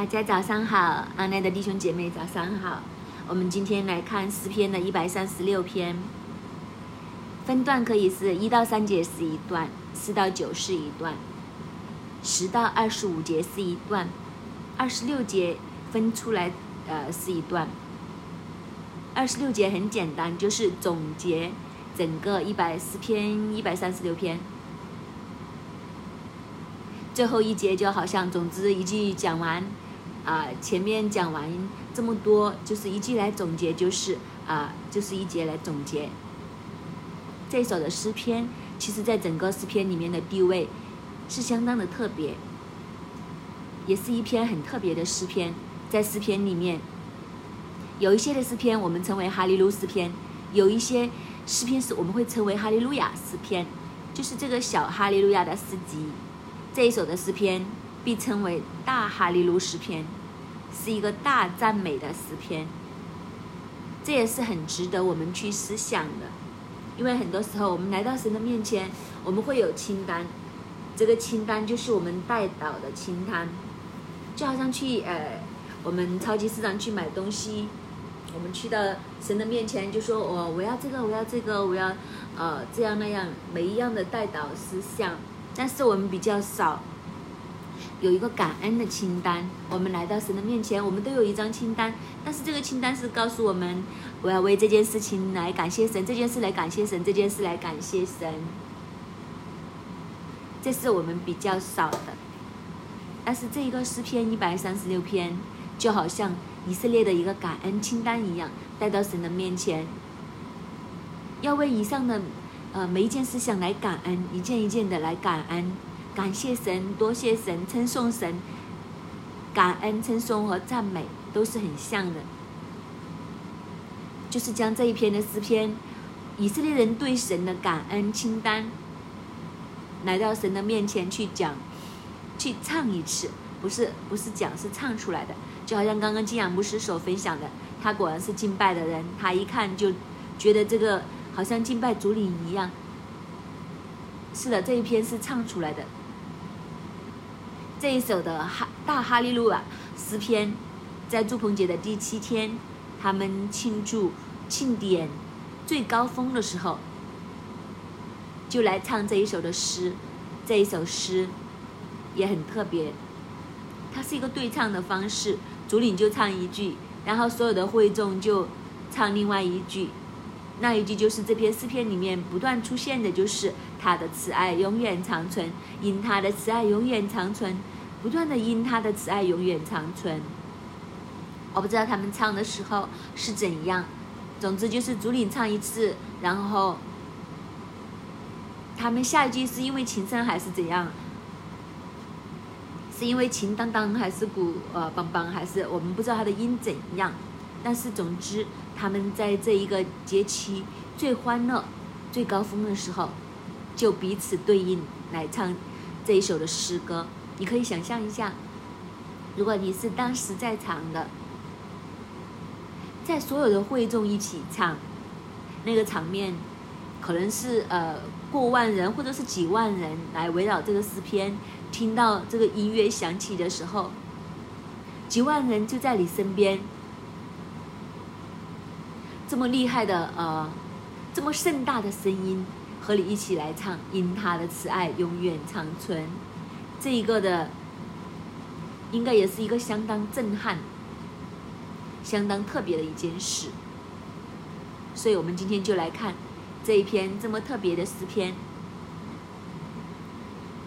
大家早上好，阿奈的弟兄姐妹早上好。我们今天来看诗篇的一百三十六篇，分段可以是一到三节是一段，四到九是一段，十到二十五节是一段，二十六节分出来呃是一段。二十六节很简单，就是总结整个一百四篇一百三十六篇。最后一节就好像，总之一句讲完，啊，前面讲完这么多，就是一句来总结，就是啊，就是一节来总结。这首的诗篇，其实在整个诗篇里面的地位是相当的特别，也是一篇很特别的诗篇。在诗篇里面，有一些的诗篇我们称为哈利路诗篇，有一些诗篇是我们会称为哈利路亚诗篇，就是这个小哈利路亚的诗集。这一首的诗篇被称为大哈利路诗篇，是一个大赞美的诗篇。这也是很值得我们去思想的，因为很多时候我们来到神的面前，我们会有清单，这个清单就是我们带导的清单，就好像去呃我们超级市场去买东西，我们去到神的面前就说我我要这个我要这个我要呃这样那样每一样的带导思想。但是我们比较少有一个感恩的清单。我们来到神的面前，我们都有一张清单，但是这个清单是告诉我们，我要为这件事情来感谢神，这件事来感谢神，这件事来感谢神。这是我们比较少的。但是这一个诗篇一百三十六篇，就好像以色列的一个感恩清单一样，带到神的面前，要为以上的。呃，每一件事想来感恩，一件一件的来感恩，感谢神，多谢神，称颂神，感恩、称颂和赞美都是很像的，就是将这一篇的诗篇，以色列人对神的感恩清单，来到神的面前去讲，去唱一次，不是不是讲，是唱出来的，就好像刚刚金阳牧师所分享的，他果然是敬拜的人，他一看就觉得这个。好像敬拜主领一样。是的，这一篇是唱出来的。这一首的哈大哈利路亚诗篇，在祝棚节的第七天，他们庆祝庆典最高峰的时候，就来唱这一首的诗。这一首诗也很特别，它是一个对唱的方式，主领就唱一句，然后所有的会众就唱另外一句。那一句就是这篇诗篇里面不断出现的，就是他的慈爱永远长存，因他的慈爱永远长存，不断的因他的慈爱永远长存。我不知道他们唱的时候是怎样，总之就是主领唱一次，然后他们下一句是因为琴声还是怎样？是因为琴当当还是鼓呃梆梆还是我们不知道他的音怎样？但是总之。他们在这一个节期最欢乐、最高峰的时候，就彼此对应来唱这一首的诗歌。你可以想象一下，如果你是当时在场的，在所有的会众一起唱，那个场面可能是呃过万人或者是几万人来围绕这个诗篇，听到这个音乐响起的时候，几万人就在你身边。这么厉害的呃，这么盛大的声音和你一起来唱，因他的慈爱永远长存，这一个的应该也是一个相当震撼、相当特别的一件事。所以我们今天就来看这一篇这么特别的诗篇。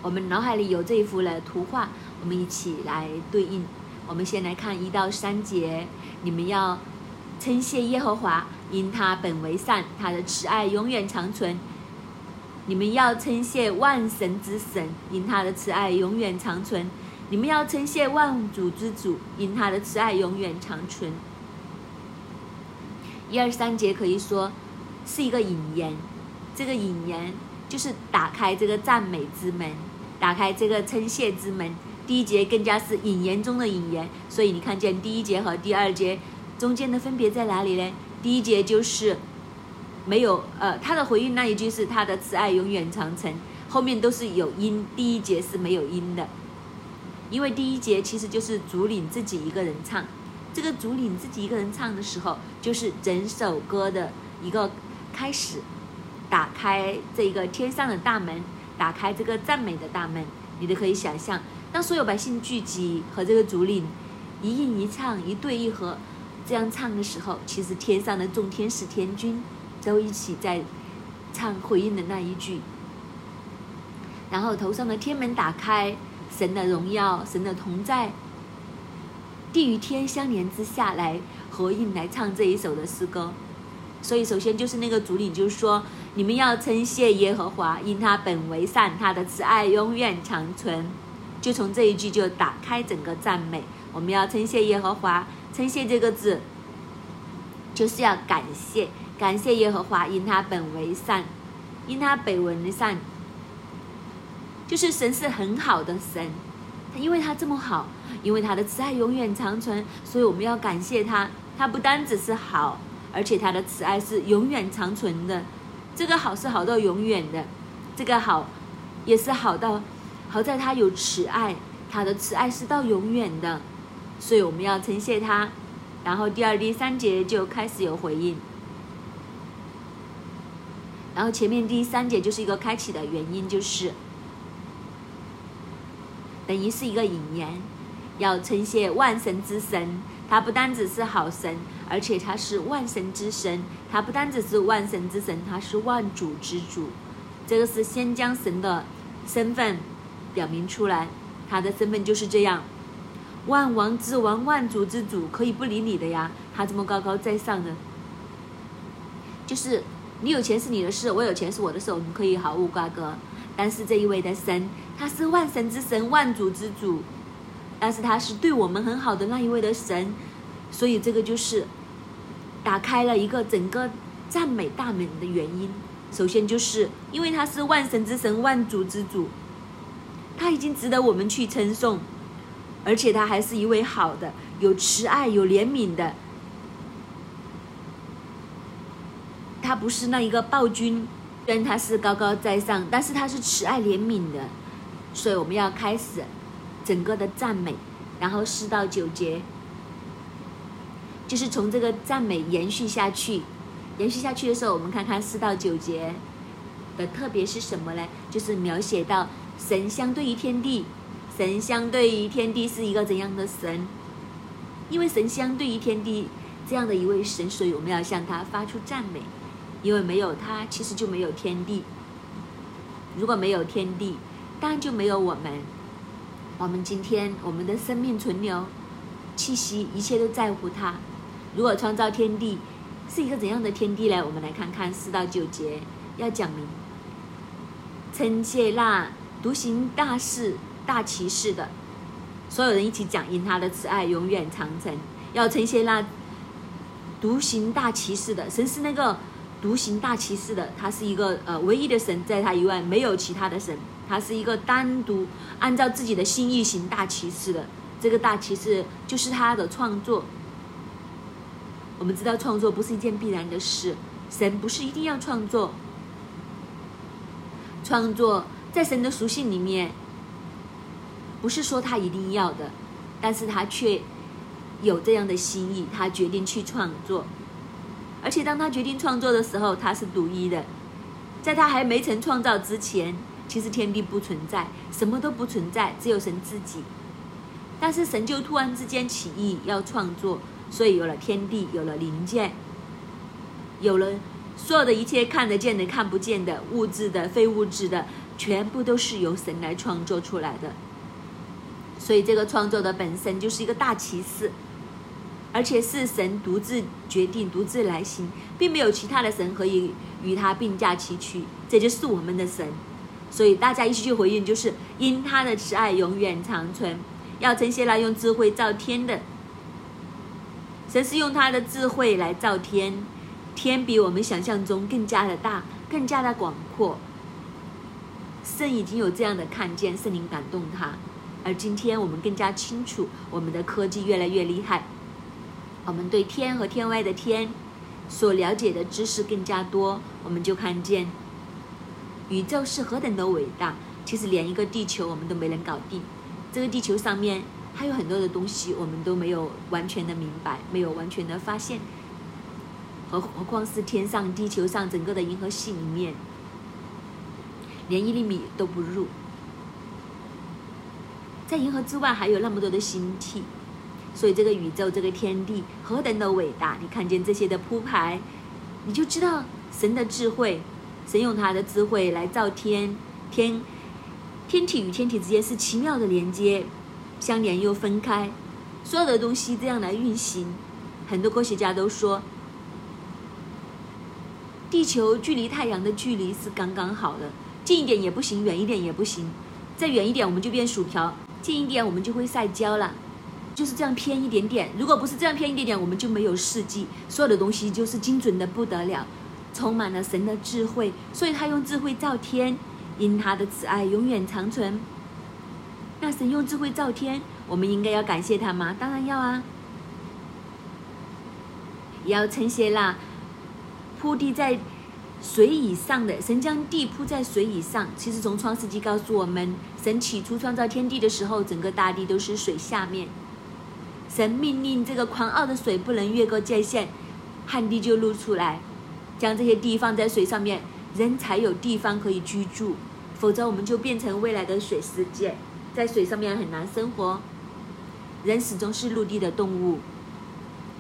我们脑海里有这一幅的图画，我们一起来对应。我们先来看一到三节，你们要。称谢耶和华，因他本为善，他的慈爱永远长存。你们要称谢万神之神，因他的慈爱永远长存。你们要称谢万主之主，因他的慈爱永远长存。一二三节可以说是一个引言，这个引言就是打开这个赞美之门，打开这个称谢之门。第一节更加是引言中的引言，所以你看见第一节和第二节。中间的分别在哪里呢？第一节就是没有呃，他的回应那一句是他的慈爱永远长存，后面都是有音，第一节是没有音的。因为第一节其实就是主领自己一个人唱，这个主领自己一个人唱的时候，就是整首歌的一个开始，打开这一个天上的大门，打开这个赞美的大门，你都可以想象，当所有百姓聚集和这个主领一应一唱，一对一和这样唱的时候，其实天上的众天使天君都一起在唱回应的那一句。然后头上的天门打开，神的荣耀，神的同在，地与天相连之下来合应来唱这一首的诗歌。所以首先就是那个主领，就是说你们要称谢耶和华，因他本为善，他的慈爱永远长存。就从这一句就打开整个赞美。我们要称谢耶和华，称谢这个字就是要感谢，感谢耶和华，因他本为善，因他本为善。就是神是很好的神，因为他这么好，因为他的慈爱永远长存，所以我们要感谢他。他不单只是好，而且他的慈爱是永远长存的。这个好是好到永远的，这个好也是好到好在他有慈爱，他的慈爱是到永远的，所以我们要称谢他。然后第二、第三节就开始有回应，然后前面第三节就是一个开启的原因，就是。等于是一个引言，要称谢万神之神，他不单只是好神，而且他是万神之神。他不单只是万神之神，他是万主之主。这个是先将神的身份表明出来，他的身份就是这样：万王之王，万主之主，可以不理你的呀。他这么高高在上的，就是你有钱是你的事，我有钱是我的事，我们可以毫无瓜葛。但是这一位的神。他是万神之神，万主之主，但是他是对我们很好的那一位的神，所以这个就是打开了一个整个赞美大门的原因。首先就是因为他是万神之神，万主之主，他已经值得我们去称颂，而且他还是一位好的、有慈爱、有怜悯的。他不是那一个暴君，虽然他是高高在上，但是他是慈爱怜悯的。所以我们要开始整个的赞美，然后四到九节，就是从这个赞美延续下去，延续下去的时候，我们看看四到九节的特别是什么呢？就是描写到神相对于天地，神相对于天地是一个怎样的神？因为神相对于天地这样的一位神，所以我们要向他发出赞美，因为没有他，其实就没有天地。如果没有天地，当然就没有我们。我们今天我们的生命存留、气息，一切都在乎他。如果创造天地是一个怎样的天地呢？我们来看看四到九节要讲明。称谢那独行大事、大骑士的所有人一起讲，因他的慈爱永远长存。要称谢那独行大骑士的神是那个独行大骑士的，他是一个呃唯一的神，在他以外没有其他的神。他是一个单独按照自己的心意行大骑士的，这个大骑士就是他的创作。我们知道创作不是一件必然的事，神不是一定要创作，创作在神的属性里面，不是说他一定要的，但是他却有这样的心意，他决定去创作，而且当他决定创作的时候，他是独一的，在他还没曾创造之前。其实天地不存在，什么都不存在，只有神自己。但是神就突然之间起意要创作，所以有了天地，有了灵界，有了所有的一切看得见的、看不见的、物质的、非物质的，全部都是由神来创作出来的。所以这个创作的本身就是一个大奇事，而且是神独自决定、独自来行，并没有其他的神可以与他并驾齐驱。这就是我们的神。所以大家一起去回应，就是因他的慈爱永远长存。要称谢那用智慧造天的神，是用他的智慧来造天，天比我们想象中更加的大，更加的广阔。圣已经有这样的看见，圣灵感动他。而今天我们更加清楚，我们的科技越来越厉害，我们对天和天外的天所了解的知识更加多，我们就看见。宇宙是何等的伟大！其实连一个地球我们都没能搞定，这个地球上面还有很多的东西，我们都没有完全的明白，没有完全的发现，何何况是天上、地球上整个的银河系里面，连一厘米都不入。在银河之外还有那么多的星体，所以这个宇宙、这个天地何等的伟大！你看见这些的铺排，你就知道神的智慧。神用他的智慧来造天，天天体与天体之间是奇妙的连接，相连又分开，所有的东西这样来运行。很多科学家都说，地球距离太阳的距离是刚刚好的，近一点也不行，远一点也不行。再远一点我们就变薯条，近一点我们就会晒焦了。就是这样偏一点点，如果不是这样偏一点点，我们就没有四季，所有的东西就是精准的不得了。充满了神的智慧，所以他用智慧造天，因他的慈爱永远长存。那神用智慧造天，我们应该要感谢他吗？当然要啊！也要称谢那铺地在水以上的神，将地铺在水以上。其实从创世纪告诉我们，神起初创造天地的时候，整个大地都是水下面。神命令这个狂傲的水不能越过界限，旱地就露出来。将这些地放在水上面，人才有地方可以居住，否则我们就变成未来的水世界，在水上面很难生活。人始终是陆地的动物，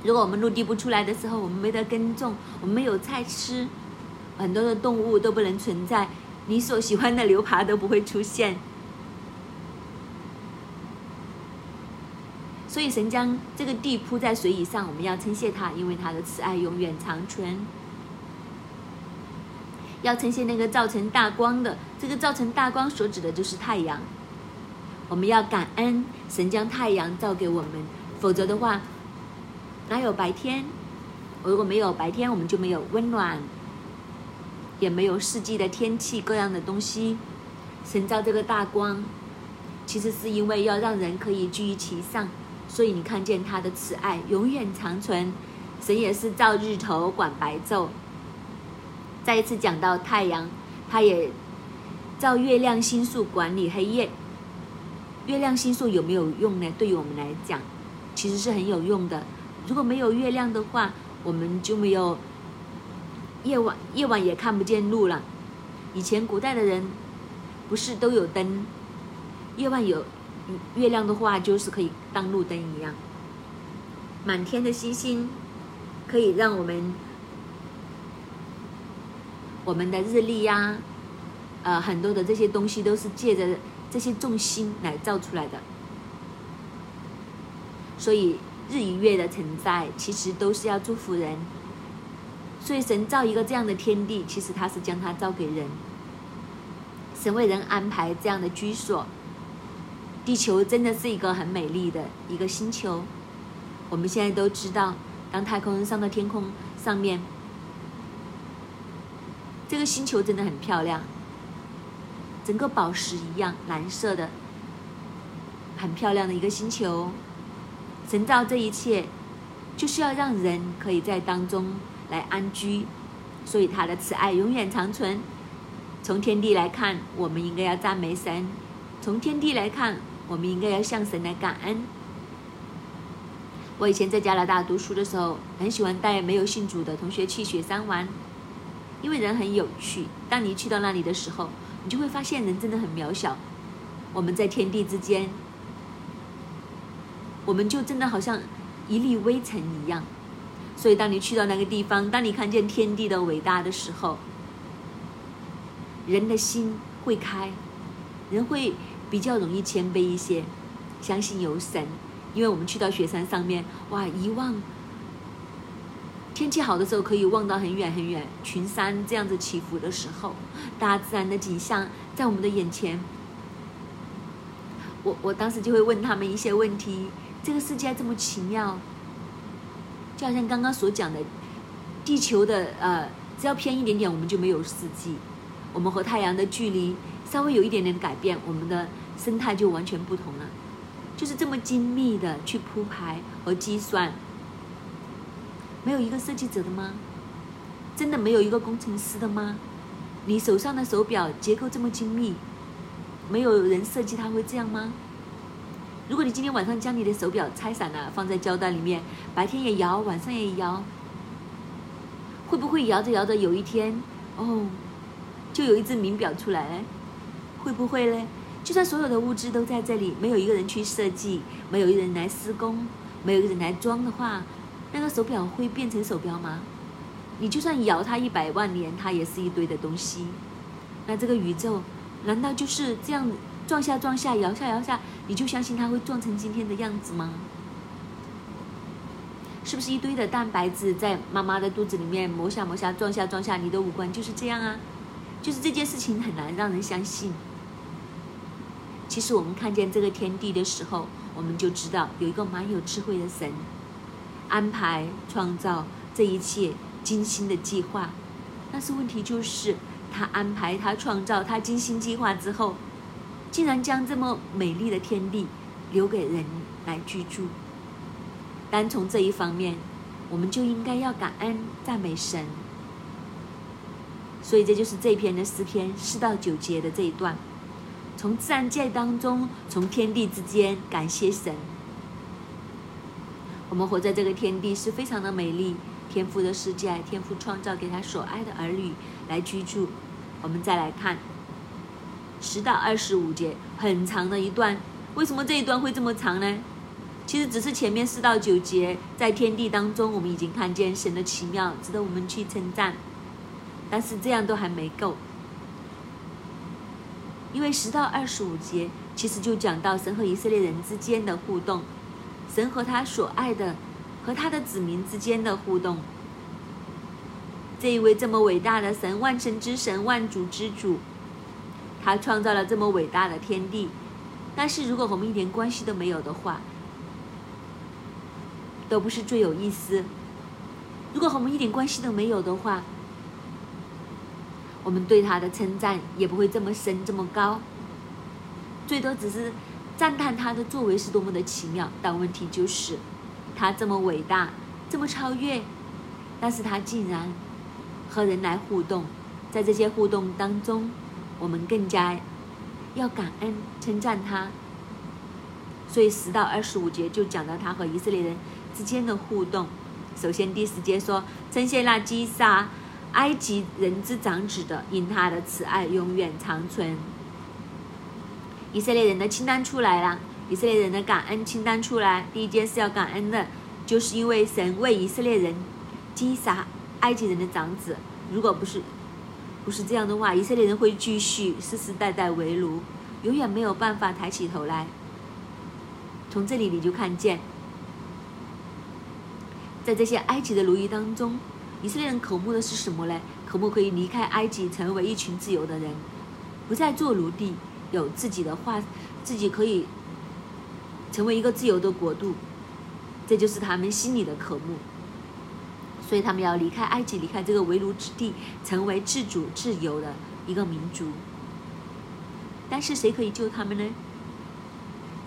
如果我们陆地不出来的时候，我们没得耕种，我们没有菜吃，很多的动物都不能存在，你所喜欢的牛扒都不会出现。所以神将这个地铺在水以上，我们要称谢他，因为他的慈爱永远长存。要呈现那个造成大光的，这个造成大光所指的就是太阳。我们要感恩神将太阳照给我们，否则的话，哪有白天？如果没有白天，我们就没有温暖，也没有四季的天气各样的东西。神造这个大光，其实是因为要让人可以居于其上，所以你看见他的慈爱永远长存。神也是照日头管白昼。再一次讲到太阳，他也照月亮星宿管理黑夜。月亮星宿有没有用呢？对于我们来讲，其实是很有用的。如果没有月亮的话，我们就没有夜晚，夜晚也看不见路了。以前古代的人不是都有灯，夜晚有月亮的话，就是可以当路灯一样。满天的星星可以让我们。我们的日历呀，呃，很多的这些东西都是借着这些重心来造出来的。所以日与月的存在，其实都是要祝福人。所以神造一个这样的天地，其实他是将它造给人。神为人安排这样的居所。地球真的是一个很美丽的一个星球。我们现在都知道，当太空上到天空上面。这个星球真的很漂亮，整个宝石一样蓝色的，很漂亮的一个星球。神造这一切，就是要让人可以在当中来安居，所以他的慈爱永远长存。从天地来看，我们应该要赞美神；从天地来看，我们应该要向神来感恩。我以前在加拿大读书的时候，很喜欢带没有信主的同学去雪山玩。因为人很有趣，当你去到那里的时候，你就会发现人真的很渺小。我们在天地之间，我们就真的好像一粒微尘一样。所以，当你去到那个地方，当你看见天地的伟大的时候，人的心会开，人会比较容易谦卑一些，相信有神。因为我们去到雪山上面，哇，一望。天气好的时候，可以望到很远很远，群山这样子起伏的时候，大自然的景象在我们的眼前。我我当时就会问他们一些问题：这个世界这么奇妙，就好像刚刚所讲的，地球的呃，只要偏一点点，我们就没有四季。我们和太阳的距离稍微有一点点改变，我们的生态就完全不同了。就是这么精密的去铺排和计算。没有一个设计者的吗？真的没有一个工程师的吗？你手上的手表结构这么精密，没有人设计它会这样吗？如果你今天晚上将你的手表拆散了，放在胶带里面，白天也摇，晚上也摇，会不会摇着摇着有一天，哦，就有一只名表出来了？会不会嘞？就算所有的物质都在这里，没有一个人去设计，没有一个人来施工，没有一个人来装的话，那个手表会变成手表吗？你就算摇它一百万年，它也是一堆的东西。那这个宇宙，难道就是这样撞下撞下，摇下摇下，你就相信它会撞成今天的样子吗？是不是一堆的蛋白质在妈妈的肚子里面磨下磨下，撞下撞下，你的五官就是这样啊？就是这件事情很难让人相信。其实我们看见这个天地的时候，我们就知道有一个蛮有智慧的神，安排创造这一切。精心的计划，但是问题就是，他安排、他创造、他精心计划之后，竟然将这么美丽的天地留给人来居住。单从这一方面，我们就应该要感恩、赞美神。所以这就是这篇的诗篇四到九节的这一段，从自然界当中，从天地之间感谢神。我们活在这个天地是非常的美丽。天赋的世界，天赋创造给他所爱的儿女来居住。我们再来看十到二十五节，很长的一段。为什么这一段会这么长呢？其实只是前面四到九节，在天地当中，我们已经看见神的奇妙，值得我们去称赞。但是这样都还没够，因为十到二十五节其实就讲到神和以色列人之间的互动，神和他所爱的。和他的子民之间的互动，这一位这么伟大的神，万神之神，万主之主，他创造了这么伟大的天地，但是如果我们一点关系都没有的话，都不是最有意思。如果和我们一点关系都没有的话，我们对他的称赞也不会这么深这么高，最多只是赞叹他的作为是多么的奇妙。但问题就是。他这么伟大，这么超越，但是他竟然和人来互动，在这些互动当中，我们更加要感恩称赞他。所以十到二十五节就讲到他和以色列人之间的互动。首先第十节说：“称谢那击杀埃及人之长子的，因他的慈爱永远长存。”以色列人的清单出来了。以色列人的感恩清单出来，第一件事要感恩的，就是因为神为以色列人击杀埃及人的长子。如果不是不是这样的话，以色列人会继续世世代代为奴，永远没有办法抬起头来。从这里你就看见，在这些埃及的奴役当中，以色列人渴慕的是什么呢？渴慕可以离开埃及，成为一群自由的人，不再做奴隶，有自己的话，自己可以。成为一个自由的国度，这就是他们心里的渴慕。所以他们要离开埃及，离开这个为奴之地，成为自主自由的一个民族。但是谁可以救他们呢？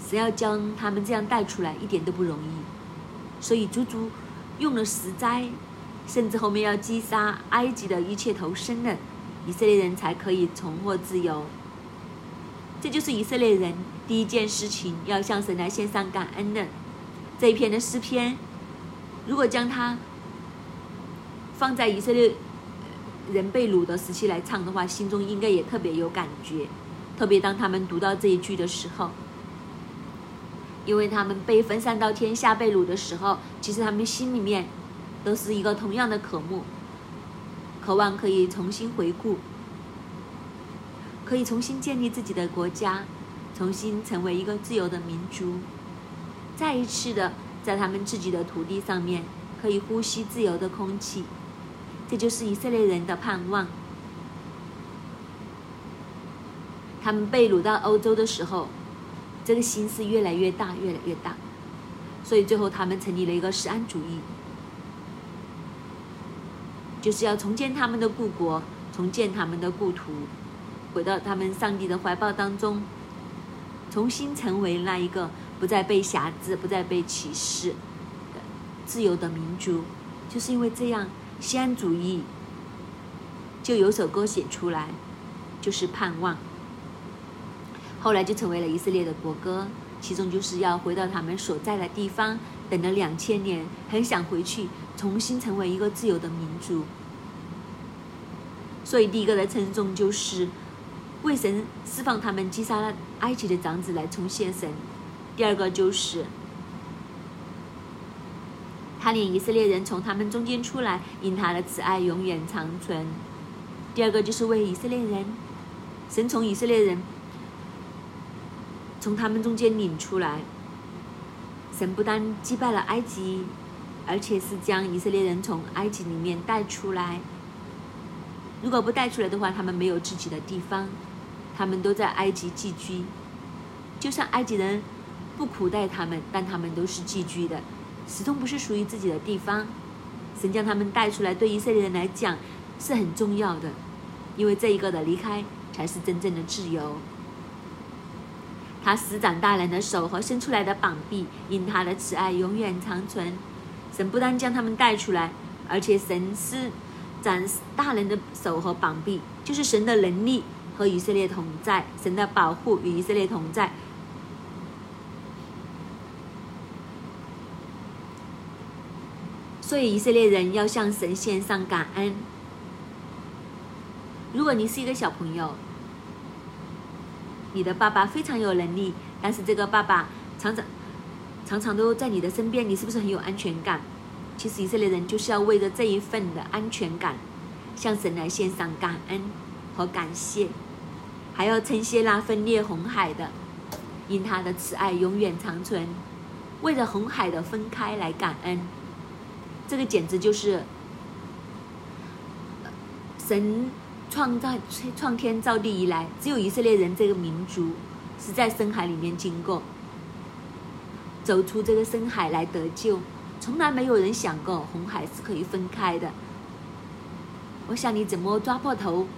谁要将他们这样带出来，一点都不容易。所以足足用了十灾，甚至后面要击杀埃及的一切投生的以色列人，才可以重获自由。这就是以色列人。第一件事情要向神来献上感恩的这一篇的诗篇，如果将它放在以色列人被掳的时期来唱的话，心中应该也特别有感觉。特别当他们读到这一句的时候，因为他们被分散到天下被掳的时候，其实他们心里面都是一个同样的渴慕，渴望可以重新回顾，可以重新建立自己的国家。重新成为一个自由的民族，再一次的在他们自己的土地上面可以呼吸自由的空气，这就是以色列人的盼望。他们被掳到欧洲的时候，这个心是越来越大，越来越大，所以最后他们成立了一个实安主义，就是要重建他们的故国，重建他们的故土，回到他们上帝的怀抱当中。重新成为那一个不再被辖制、不再被歧视的自由的民族，就是因为这样，西安主义就有首歌写出来，就是盼望。后来就成为了以色列的国歌。其中就是要回到他们所在的地方，等了两千年，很想回去，重新成为一个自由的民族。所以第一个的称颂就是为神释放他们击杀了埃及的长子来重现神。第二个就是他领以色列人从他们中间出来，因他的慈爱永远长存。第二个就是为以色列人，神从以色列人从他们中间领出来。神不但击败了埃及，而且是将以色列人从埃及里面带出来。如果不带出来的话，他们没有自己的地方，他们都在埃及寄居。就算埃及人不苦待他们，但他们都是寄居的，始终不是属于自己的地方。神将他们带出来，对以色列人来讲是很重要的。因为这一个的离开，才是真正的自由。他施展大人的手和伸出来的膀臂，因他的慈爱永远长存。神不但将他们带出来，而且神施展大人的手和膀臂，就是神的能力和以色列同在，神的保护与以色列同在。所以以色列人要向神献上感恩。如果你是一个小朋友，你的爸爸非常有能力，但是这个爸爸常常常常都在你的身边，你是不是很有安全感？其实以色列人就是要为着这一份的安全感，向神来献上感恩和感谢，还要称谢那分裂红海的，因他的慈爱永远长存，为了红海的分开来感恩，这个简直就是神。创造创天造地以来，只有以色列人这个民族是在深海里面经过，走出这个深海来得救。从来没有人想过红海是可以分开的。我想你怎么抓破头，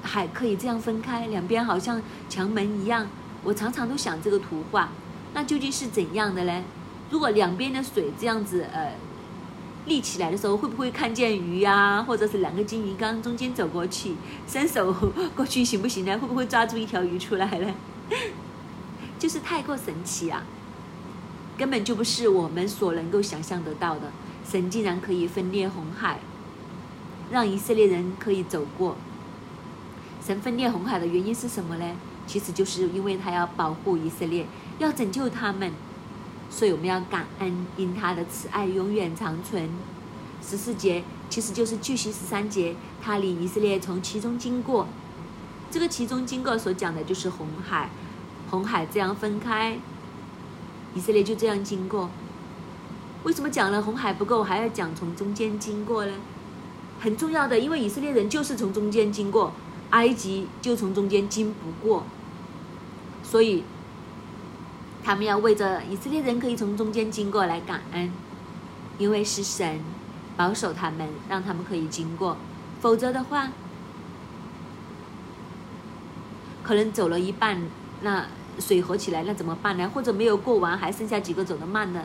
海可以这样分开，两边好像墙门一样。我常常都想这个图画，那究竟是怎样的呢？如果两边的水这样子，呃。立起来的时候，会不会看见鱼呀？或者是两个金鱼缸中间走过去，伸手过去行不行呢？会不会抓住一条鱼出来呢？就是太过神奇啊！根本就不是我们所能够想象得到的。神竟然可以分裂红海，让以色列人可以走过。神分裂红海的原因是什么呢？其实就是因为他要保护以色列，要拯救他们。所以我们要感恩，因他的慈爱永远长存。十四节其实就是继续十三节，他领以色列从其中经过。这个其中经过所讲的就是红海，红海这样分开，以色列就这样经过。为什么讲了红海不够，还要讲从中间经过呢？很重要的，因为以色列人就是从中间经过，埃及就从中间经不过，所以。他们要为着以色列人可以从中间经过来感恩，因为是神保守他们，让他们可以经过。否则的话，可能走了一半，那水合起来，那怎么办呢？或者没有过完，还剩下几个走得慢的，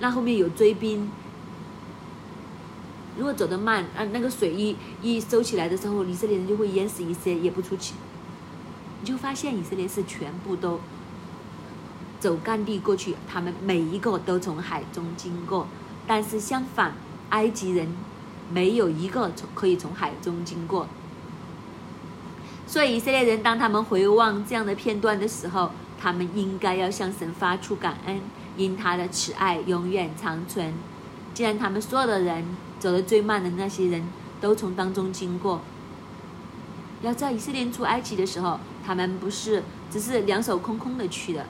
那后面有追兵。如果走得慢，啊，那个水一一收起来的时候，以色列人就会淹死一些，也不出去。你就发现以色列是全部都。走干地过去，他们每一个都从海中经过，但是相反，埃及人没有一个从可以从海中经过。所以以色列人当他们回望这样的片段的时候，他们应该要向神发出感恩，因他的慈爱永远长存。既然他们所有的人走得最慢的那些人都从当中经过，要在以色列出埃及的时候，他们不是只是两手空空的去的。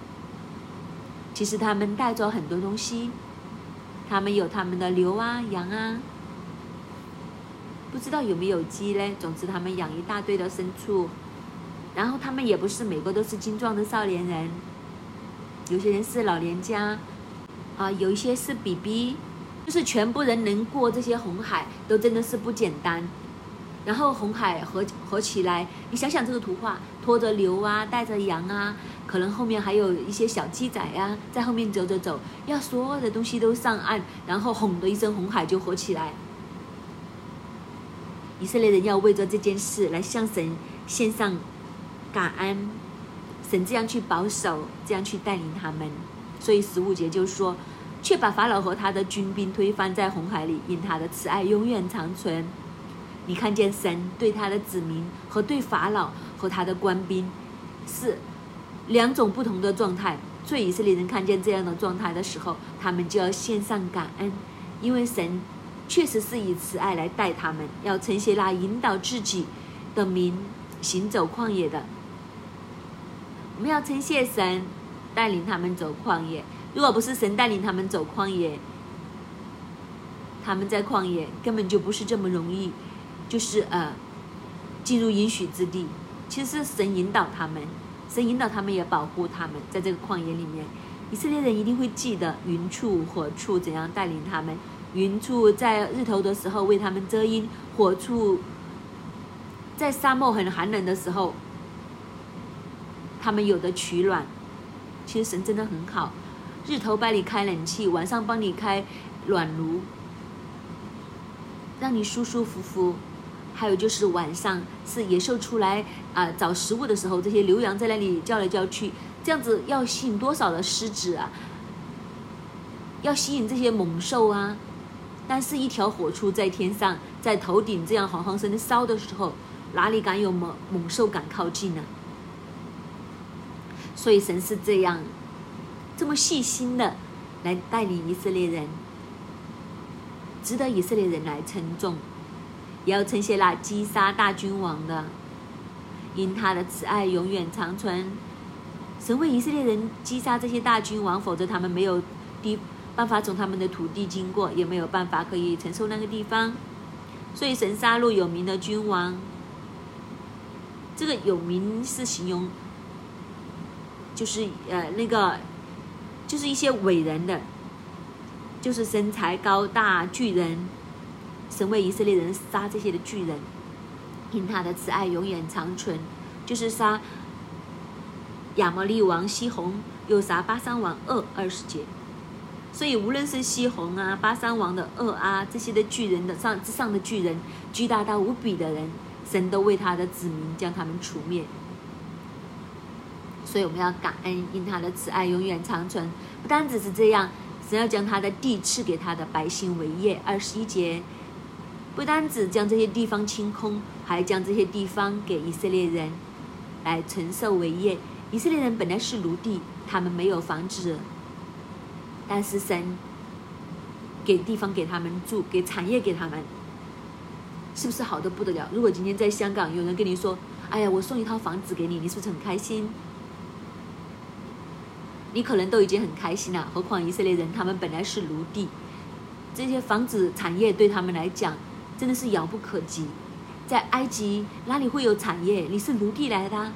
其实他们带着很多东西，他们有他们的牛啊、羊啊，不知道有没有鸡嘞。总之，他们养一大堆的牲畜，然后他们也不是每个都是精壮的少年人，有些人是老年家，啊，有一些是 BB，就是全部人能过这些红海，都真的是不简单。然后红海合合起来，你想想这个图画，拖着牛啊，带着羊啊，可能后面还有一些小鸡仔呀，在后面走走走，要所有的东西都上岸，然后轰的一声，红海就合起来。以色列人要为着这件事来向神献上感恩，神这样去保守，这样去带领他们。所以十五节就说，却把法老和他的军兵推翻在红海里，因他的慈爱永远长存。你看见神对他的子民和对法老和他的官兵是两种不同的状态。所以以色列人看见这样的状态的时候，他们就要献上感恩，因为神确实是以慈爱来待他们，要承谢那引导自己的民行走旷野的。我们要称谢神带领他们走旷野。如果不是神带领他们走旷野，他们在旷野根本就不是这么容易，就是呃进入应许之地。其实是神引导他们。神引导他们，也保护他们，在这个旷野里面，以色列人一定会记得云处、火处怎样带领他们。云柱在日头的时候为他们遮阴，火柱在沙漠很寒冷的时候，他们有的取暖。其实神真的很好，日头帮你开冷气，晚上帮你开暖炉，让你舒舒服服。还有就是晚上是野兽出来啊找食物的时候，这些牛羊在那里叫来叫去，这样子要吸引多少的狮子啊？要吸引这些猛兽啊！但是，一条火柱在天上，在头顶这样好好生的烧的时候，哪里敢有猛猛兽敢靠近呢？所以，神是这样这么细心的来带领以色列人，值得以色列人来称重。也要称谢那击杀大君王的，因他的慈爱永远长存。神为以色列人击杀这些大君王，否则他们没有地办法从他们的土地经过，也没有办法可以承受那个地方。所以神杀戮有名的君王，这个有名是形容，就是呃那个，就是一些伟人的，就是身材高大巨人。神为以色列人杀这些的巨人，因他的慈爱永远长存，就是杀亚摩利王西宏，又杀巴山王二二十节。所以无论是西红啊、巴山王的二啊这些的巨人的上之上的巨人，巨大到无比的人，神都为他的子民将他们除灭。所以我们要感恩，因他的慈爱永远长存。不单只是这样，神要将他的地赐给他的百姓为业。二十一节。不单只将这些地方清空，还将这些地方给以色列人来承受为业。以色列人本来是奴隶，他们没有房子，但是神给地方给他们住，给产业给他们，是不是好的不得了？如果今天在香港有人跟你说：“哎呀，我送一套房子给你，你是不是很开心？”你可能都已经很开心了，何况以色列人他们本来是奴隶，这些房子产业对他们来讲。真的是遥不可及，在埃及哪里会有产业？你是奴隶来的，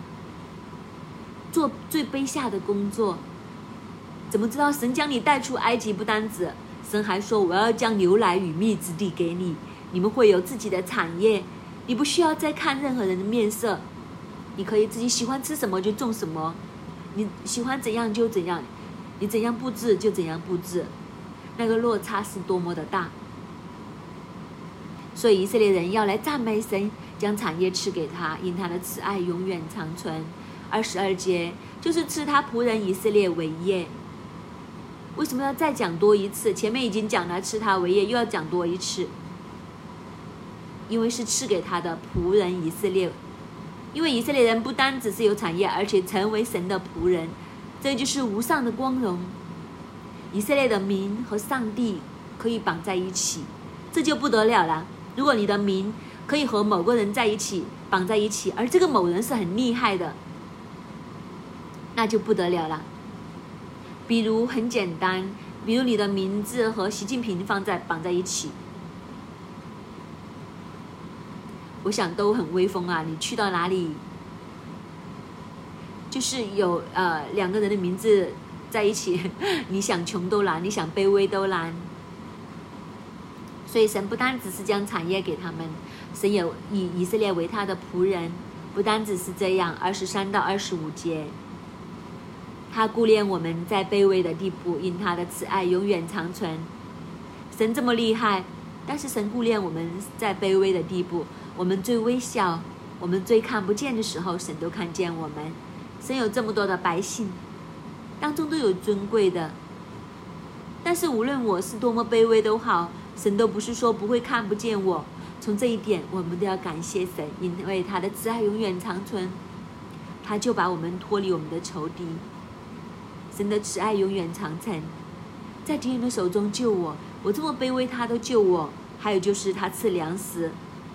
做最卑下的工作，怎么知道神将你带出埃及？不单止，神还说我要将牛奶与蜜之地给你，你们会有自己的产业，你不需要再看任何人的面色，你可以自己喜欢吃什么就种什么，你喜欢怎样就怎样，你怎样布置就怎样布置，那个落差是多么的大。所以以色列人要来赞美神，将产业赐给他，因他的慈爱永远长存。二十二节就是赐他仆人以色列为业。为什么要再讲多一次？前面已经讲了赐他为业，又要讲多一次。因为是赐给他的仆人以色列，因为以色列人不单只是有产业，而且成为神的仆人，这就是无上的光荣。以色列的名和上帝可以绑在一起，这就不得了了。如果你的名可以和某个人在一起绑在一起，而这个某人是很厉害的，那就不得了了。比如很简单，比如你的名字和习近平放在绑在一起，我想都很威风啊！你去到哪里，就是有呃两个人的名字在一起，你想穷都难，你想卑微都难。所以神不单只是将产业给他们，神也以以色列为他的仆人。不单只是这样，二十三到二十五节，他顾念我们在卑微的地步，因他的慈爱永远长存。神这么厉害，但是神顾念我们在卑微的地步，我们最微小，我们最看不见的时候，神都看见我们。神有这么多的百姓，当中都有尊贵的。但是无论我是多么卑微都好，神都不是说不会看不见我。从这一点，我们都要感谢神，因为他的慈爱永远长存，他就把我们脱离我们的仇敌。神的慈爱永远长存，在敌人的手中救我，我这么卑微，他都救我。还有就是他赐粮食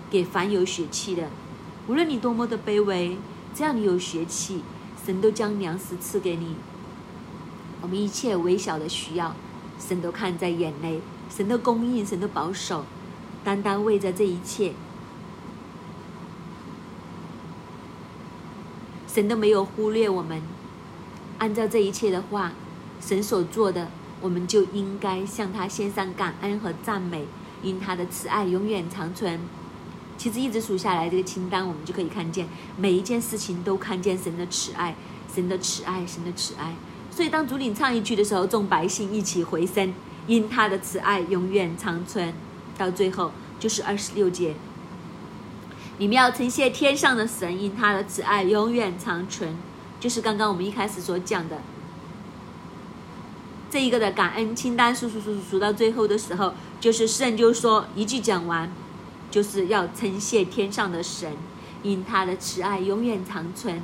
给凡有血气的，无论你多么的卑微，只要你有血气，神都将粮食赐给你。我们一切微小的需要。神都看在眼内，神的供应，神的保守，单单为着这一切，神都没有忽略我们。按照这一切的话，神所做的，我们就应该向他献上感恩和赞美，因他的慈爱永远长存。其实一直数下来这个清单，我们就可以看见每一件事情都看见神的慈爱，神的慈爱，神的慈爱。所以，当主领唱一句的时候，众百姓一起回声，因他的慈爱永远长存。到最后就是二十六节，你们要称谢天上的神，因他的慈爱永远长存。就是刚刚我们一开始所讲的这一个的感恩清单，数数数数数到最后的时候，就是圣就说一句讲完，就是要称谢天上的神，因他的慈爱永远长存。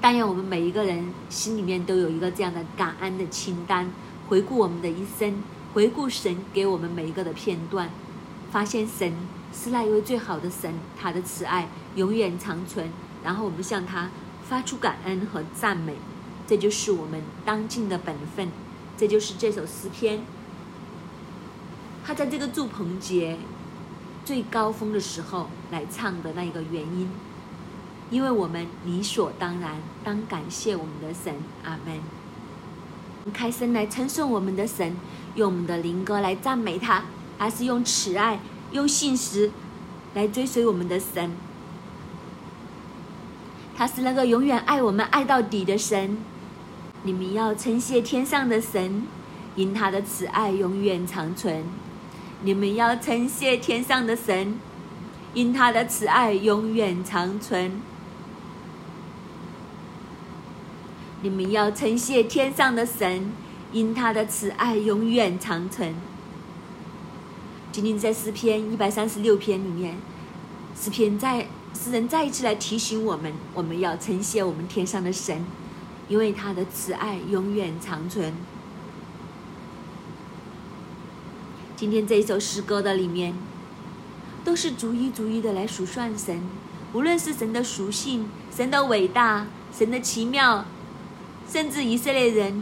但愿我们每一个人心里面都有一个这样的感恩的清单，回顾我们的一生，回顾神给我们每一个的片段，发现神是那一位最好的神，他的慈爱永远长存。然后我们向他发出感恩和赞美，这就是我们当尽的本分，这就是这首诗篇。他在这个祝棚节最高峰的时候来唱的那一个原因。因为我们理所当然当感谢我们的神，阿门。开声来称颂我们的神，用我们的灵歌来赞美他，还是用慈爱、用信实来追随我们的神。他是那个永远爱我们、爱到底的神。你们要称谢天上的神，因他的慈爱永远长存。你们要称谢天上的神，因他的慈爱永远长存。你们要称谢天上的神，因他的慈爱永远长存。今天在诗篇一百三十六篇里面，诗篇在诗人再一次来提醒我们，我们要称谢我们天上的神，因为他的慈爱永远长存。今天这一首诗歌的里面，都是逐一逐一的来数算神，无论是神的属性、神的伟大、神的奇妙。甚至以色列人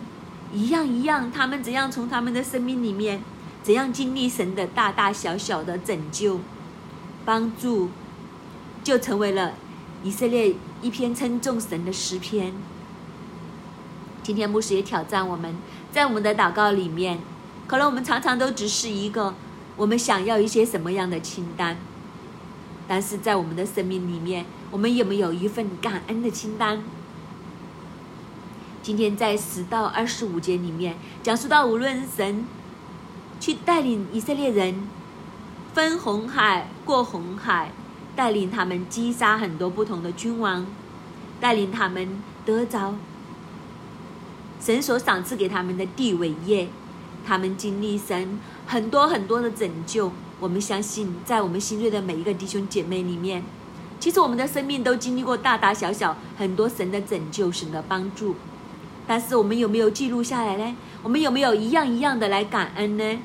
一样一样，他们怎样从他们的生命里面怎样经历神的大大小小的拯救、帮助，就成为了以色列一篇称颂神的诗篇。今天牧师也挑战我们，在我们的祷告里面，可能我们常常都只是一个我们想要一些什么样的清单，但是在我们的生命里面，我们有没有一份感恩的清单？今天在十到二十五节里面讲述到，无论神去带领以色列人分红海过红海，带领他们击杀很多不同的君王，带领他们得着神所赏赐给他们的地伟业，他们经历神很多很多的拯救。我们相信，在我们新锐的每一个弟兄姐妹里面，其实我们的生命都经历过大大小小很多神的拯救、神的帮助。但是我们有没有记录下来呢？我们有没有一样一样的来感恩呢？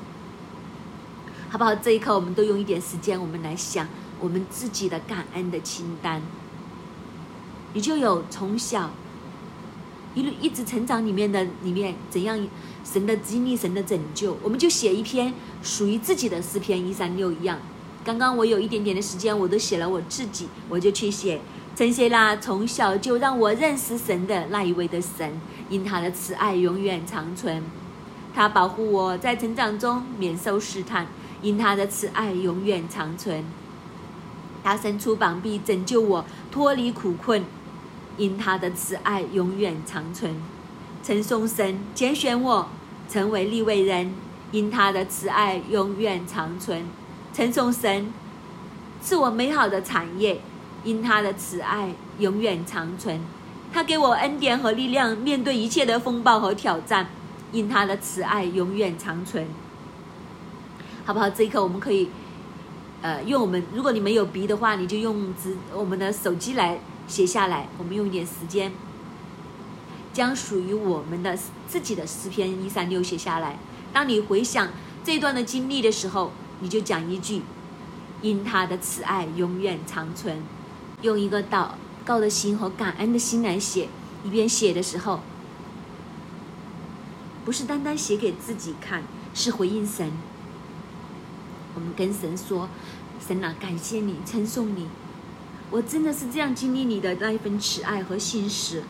好不好？这一刻我们都用一点时间，我们来想我们自己的感恩的清单。你就有从小一路一直成长里面的里面怎样神的经历、神的拯救，我们就写一篇属于自己的诗篇一三六一样。刚刚我有一点点的时间，我都写了我自己，我就去写。陈谢那从小就让我认识神的那一位的神，因他的慈爱永远长存。他保护我在成长中免受试探，因他的慈爱永远长存。他伸出膀臂拯救我脱离苦困，因他的慈爱永远长存。称颂神拣选我成为立位人，因他的慈爱永远长存。称颂神赐我美好的产业。因他的慈爱永远长存，他给我恩典和力量，面对一切的风暴和挑战，因他的慈爱永远长存。好不好？这一刻我们可以，呃，用我们，如果你没有笔的话，你就用纸，我们的手机来写下来。我们用一点时间，将属于我们的自己的诗篇一三六写下来。当你回想这段的经历的时候，你就讲一句：因他的慈爱永远长存。用一个祷告的心和感恩的心来写。一边写的时候，不是单单写给自己看，是回应神。我们跟神说：“神啊，感谢你，称颂你，我真的是这样经历你的那一份慈爱和信实。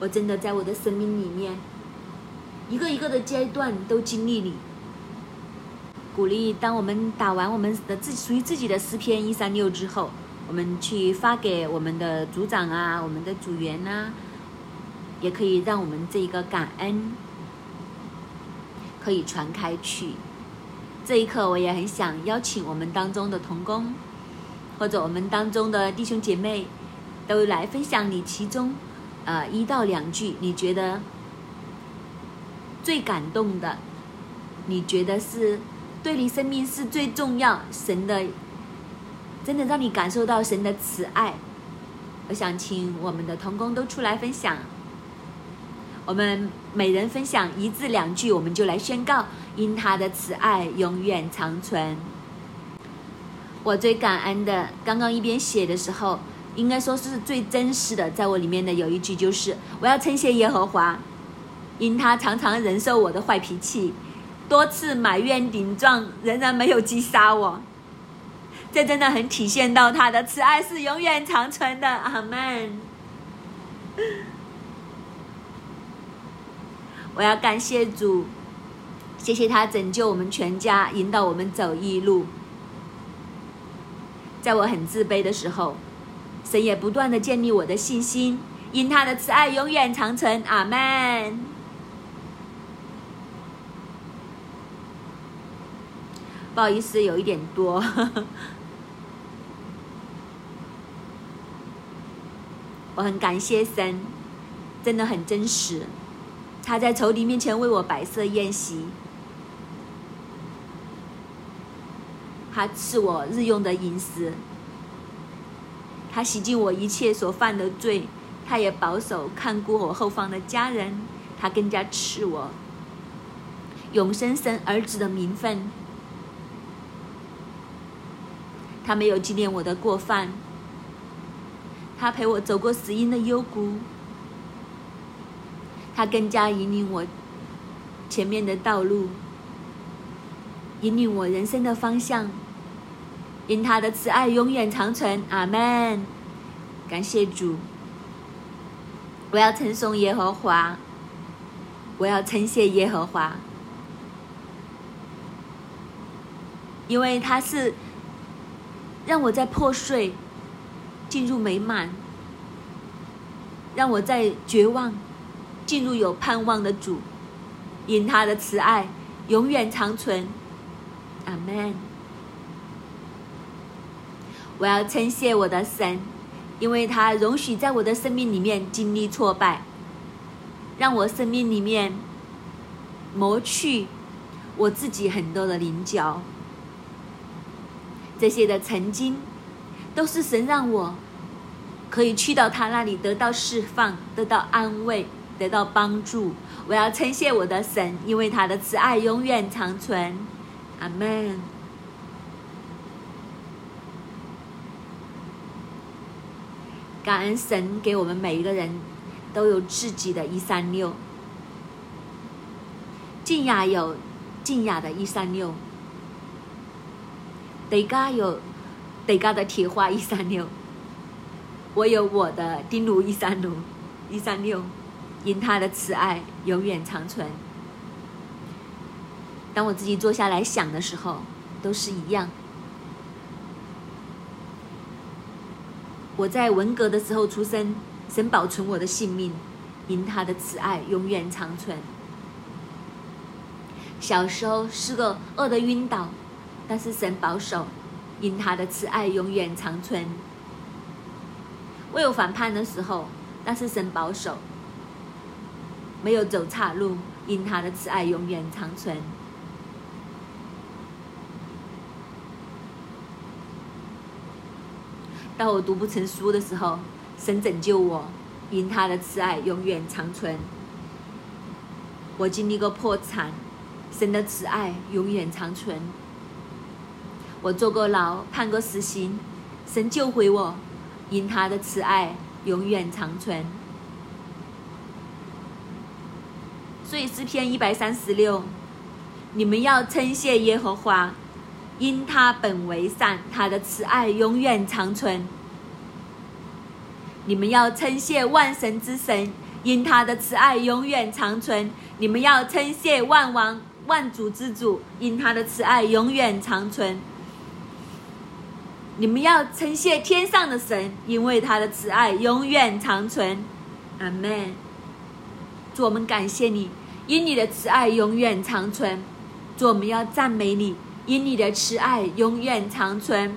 我真的在我的生命里面，一个一个的阶段都经历你。鼓励，当我们打完我们的自属于自己的诗篇一三六之后，我们去发给我们的组长啊，我们的组员呐，也可以让我们这一个感恩可以传开去。”这一刻，我也很想邀请我们当中的童工，或者我们当中的弟兄姐妹，都来分享你其中，呃，一到两句你觉得最感动的，你觉得是对你生命是最重要，神的，真的让你感受到神的慈爱。我想请我们的童工都出来分享。我们每人分享一字两句，我们就来宣告：因他的慈爱永远长存。我最感恩的，刚刚一边写的时候，应该说是最真实的，在我里面的有一句就是：我要称谢耶和华，因他常常忍受我的坏脾气，多次埋怨顶撞，仍然没有击杀我。这真的很体现到他的慈爱是永远长存的。阿门。我要感谢主，谢谢他拯救我们全家，引导我们走义路。在我很自卑的时候，神也不断的建立我的信心，因他的慈爱永远长存。阿门。不好意思，有一点多。我很感谢神，真的很真实。他在仇敌面前为我摆设宴席，他赐我日用的饮食，他洗净我一切所犯的罪，他也保守看顾我后方的家人，他更加赐我永生生儿子的名分，他没有纪念我的过犯，他陪我走过死荫的幽谷。他更加引领我前面的道路，引领我人生的方向。因他的慈爱永远长存，阿门。感谢主，我要称颂耶和华，我要称谢耶和华，因为他是让我在破碎进入美满，让我在绝望。进入有盼望的主，因他的慈爱永远长存，阿门。我要称谢我的神，因为他容许在我的生命里面经历挫败，让我生命里面磨去我自己很多的棱角。这些的曾经，都是神让我可以去到他那里得到释放，得到安慰。得到帮助，我要称谢我的神，因为他的慈爱永远长存。阿门。感恩神给我们每一个人都有自己的一三六，静雅有静雅的一三六，德嘎有德嘎的铁花一三六，我有我的丁炉一三炉一三六。因他的慈爱永远长存。当我自己坐下来想的时候，都是一样。我在文革的时候出生，神保存我的性命，因他的慈爱永远长存。小时候是个饿得晕倒，但是神保守，因他的慈爱永远长存。我有反叛的时候。但是神保守，没有走岔路，因他的慈爱永远长存。当我读不成书的时候，神拯救我，因他的慈爱永远长存。我经历过破产，神的慈爱永远长存。我坐过牢，判过死刑，神救回我，因他的慈爱永远长存。所以诗篇一百三十六，你们要称谢耶和华。因他本为善，他的慈爱永远长存。你们要称谢万神之神，因他的慈爱永远长存。你们要称谢万王万主之主，因他的慈爱永远长存。你们要称谢天上的神，因为他的慈爱永远长存。阿门。主，我们感谢你，因你的慈爱永远长存。主，我们要赞美你。因你的慈爱永远长存，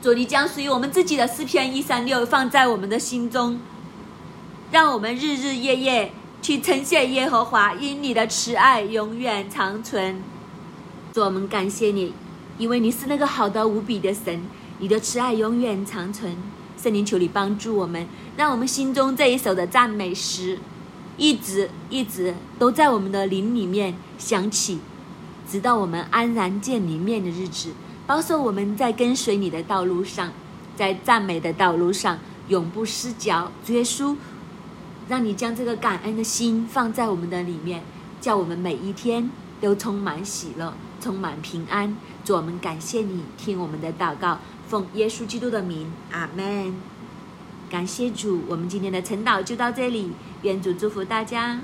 主，你将属于我们自己的诗篇一三六放在我们的心中，让我们日日夜夜去称谢耶和华。因你的慈爱永远长存，主，我们感谢你，因为你是那个好的无比的神，你的慈爱永远长存。圣灵，求你帮助我们，让我们心中这一首的赞美诗，一直一直都在我们的灵里面响起。直到我们安然见你面的日子，保守我们在跟随你的道路上，在赞美的道路上永不失脚。主耶稣，让你将这个感恩的心放在我们的里面，叫我们每一天都充满喜乐，充满平安。主，我们感谢你，听我们的祷告，奉耶稣基督的名，阿门。感谢主，我们今天的晨祷就到这里，愿主祝福大家。